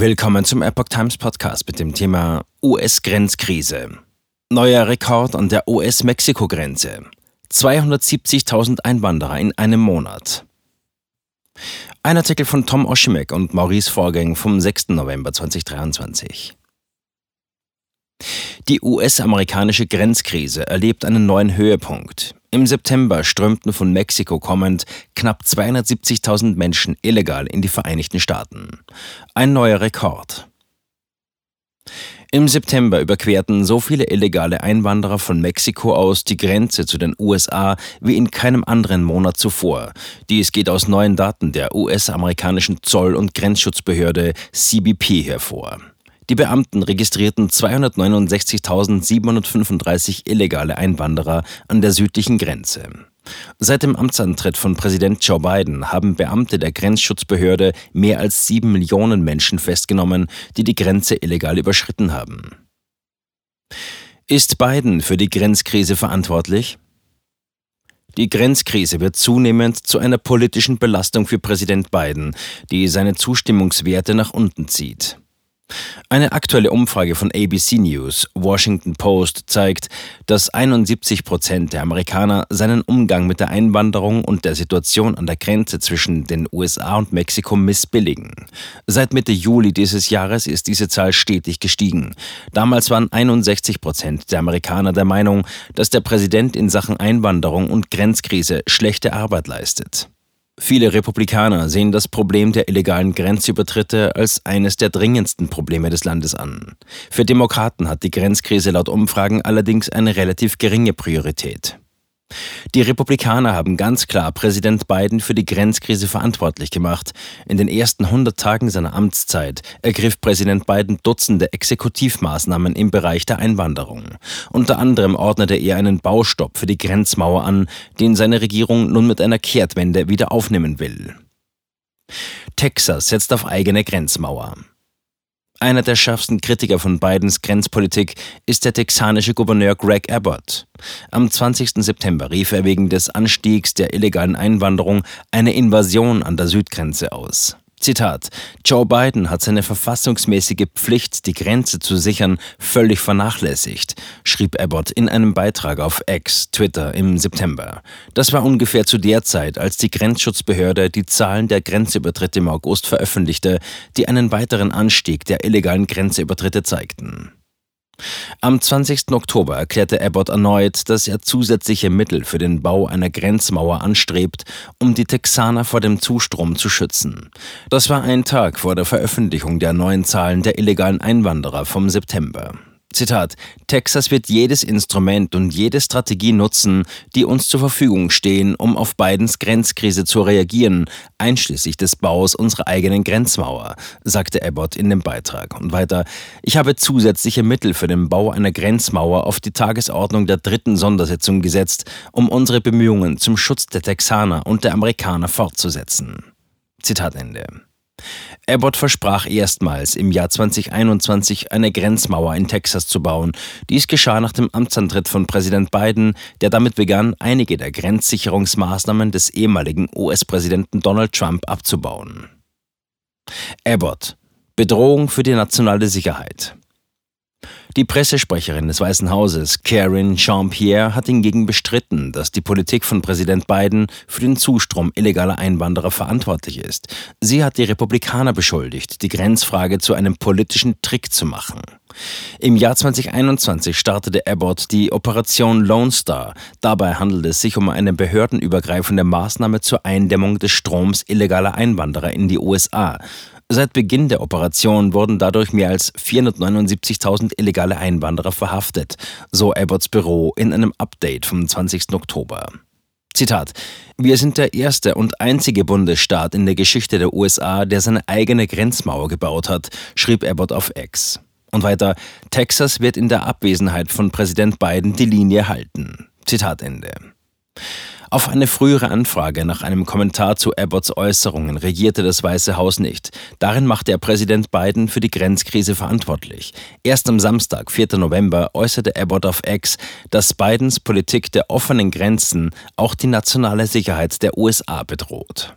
Willkommen zum Epoch Times Podcast mit dem Thema US-Grenzkrise. Neuer Rekord an der US-Mexiko-Grenze. 270.000 Einwanderer in einem Monat. Ein Artikel von Tom Oschimek und Maurice Vorgäng vom 6. November 2023. Die US-amerikanische Grenzkrise erlebt einen neuen Höhepunkt. Im September strömten von Mexiko kommend knapp 270.000 Menschen illegal in die Vereinigten Staaten. Ein neuer Rekord. Im September überquerten so viele illegale Einwanderer von Mexiko aus die Grenze zu den USA wie in keinem anderen Monat zuvor. Dies geht aus neuen Daten der US-amerikanischen Zoll- und Grenzschutzbehörde CBP hervor. Die Beamten registrierten 269.735 illegale Einwanderer an der südlichen Grenze. Seit dem Amtsantritt von Präsident Joe Biden haben Beamte der Grenzschutzbehörde mehr als sieben Millionen Menschen festgenommen, die die Grenze illegal überschritten haben. Ist Biden für die Grenzkrise verantwortlich? Die Grenzkrise wird zunehmend zu einer politischen Belastung für Präsident Biden, die seine Zustimmungswerte nach unten zieht. Eine aktuelle Umfrage von ABC News, Washington Post zeigt, dass 71 Prozent der Amerikaner seinen Umgang mit der Einwanderung und der Situation an der Grenze zwischen den USA und Mexiko missbilligen. Seit Mitte Juli dieses Jahres ist diese Zahl stetig gestiegen. Damals waren 61 Prozent der Amerikaner der Meinung, dass der Präsident in Sachen Einwanderung und Grenzkrise schlechte Arbeit leistet. Viele Republikaner sehen das Problem der illegalen Grenzübertritte als eines der dringendsten Probleme des Landes an. Für Demokraten hat die Grenzkrise laut Umfragen allerdings eine relativ geringe Priorität. Die Republikaner haben ganz klar Präsident Biden für die Grenzkrise verantwortlich gemacht. In den ersten 100 Tagen seiner Amtszeit ergriff Präsident Biden Dutzende Exekutivmaßnahmen im Bereich der Einwanderung. Unter anderem ordnete er einen Baustopp für die Grenzmauer an, den seine Regierung nun mit einer Kehrtwende wieder aufnehmen will. Texas setzt auf eigene Grenzmauer. Einer der schärfsten Kritiker von Bidens Grenzpolitik ist der texanische Gouverneur Greg Abbott. Am 20. September rief er wegen des Anstiegs der illegalen Einwanderung eine Invasion an der Südgrenze aus. Zitat: Joe Biden hat seine verfassungsmäßige Pflicht, die Grenze zu sichern, völlig vernachlässigt, schrieb Abbott in einem Beitrag auf X, Twitter im September. Das war ungefähr zu der Zeit, als die Grenzschutzbehörde die Zahlen der Grenzübertritte im August veröffentlichte, die einen weiteren Anstieg der illegalen Grenzübertritte zeigten. Am 20. Oktober erklärte Abbott erneut, dass er zusätzliche Mittel für den Bau einer Grenzmauer anstrebt, um die Texaner vor dem Zustrom zu schützen. Das war ein Tag vor der Veröffentlichung der neuen Zahlen der illegalen Einwanderer vom September. Zitat, Texas wird jedes Instrument und jede Strategie nutzen, die uns zur Verfügung stehen, um auf Bidens Grenzkrise zu reagieren, einschließlich des Baus unserer eigenen Grenzmauer, sagte Abbott in dem Beitrag. Und weiter, ich habe zusätzliche Mittel für den Bau einer Grenzmauer auf die Tagesordnung der dritten Sondersitzung gesetzt, um unsere Bemühungen zum Schutz der Texaner und der Amerikaner fortzusetzen. Zitat Ende. Abbott versprach erstmals im Jahr 2021 eine Grenzmauer in Texas zu bauen. Dies geschah nach dem Amtsantritt von Präsident Biden, der damit begann, einige der Grenzsicherungsmaßnahmen des ehemaligen US-Präsidenten Donald Trump abzubauen. Abbott Bedrohung für die nationale Sicherheit. Die Pressesprecherin des Weißen Hauses, Karen Jean-Pierre, hat hingegen bestritten, dass die Politik von Präsident Biden für den Zustrom illegaler Einwanderer verantwortlich ist. Sie hat die Republikaner beschuldigt, die Grenzfrage zu einem politischen Trick zu machen. Im Jahr 2021 startete Abbott die Operation Lone Star. Dabei handelt es sich um eine behördenübergreifende Maßnahme zur Eindämmung des Stroms illegaler Einwanderer in die USA. Seit Beginn der Operation wurden dadurch mehr als 479.000 illegale Einwanderer verhaftet, so Abbotts Büro in einem Update vom 20. Oktober. Zitat: Wir sind der erste und einzige Bundesstaat in der Geschichte der USA, der seine eigene Grenzmauer gebaut hat, schrieb Abbott auf X. Und weiter: Texas wird in der Abwesenheit von Präsident Biden die Linie halten. Zitat Ende. Auf eine frühere Anfrage nach einem Kommentar zu Abbotts Äußerungen regierte das Weiße Haus nicht. Darin machte er Präsident Biden für die Grenzkrise verantwortlich. Erst am Samstag, 4. November, äußerte Abbott auf X, dass Bidens Politik der offenen Grenzen auch die nationale Sicherheit der USA bedroht.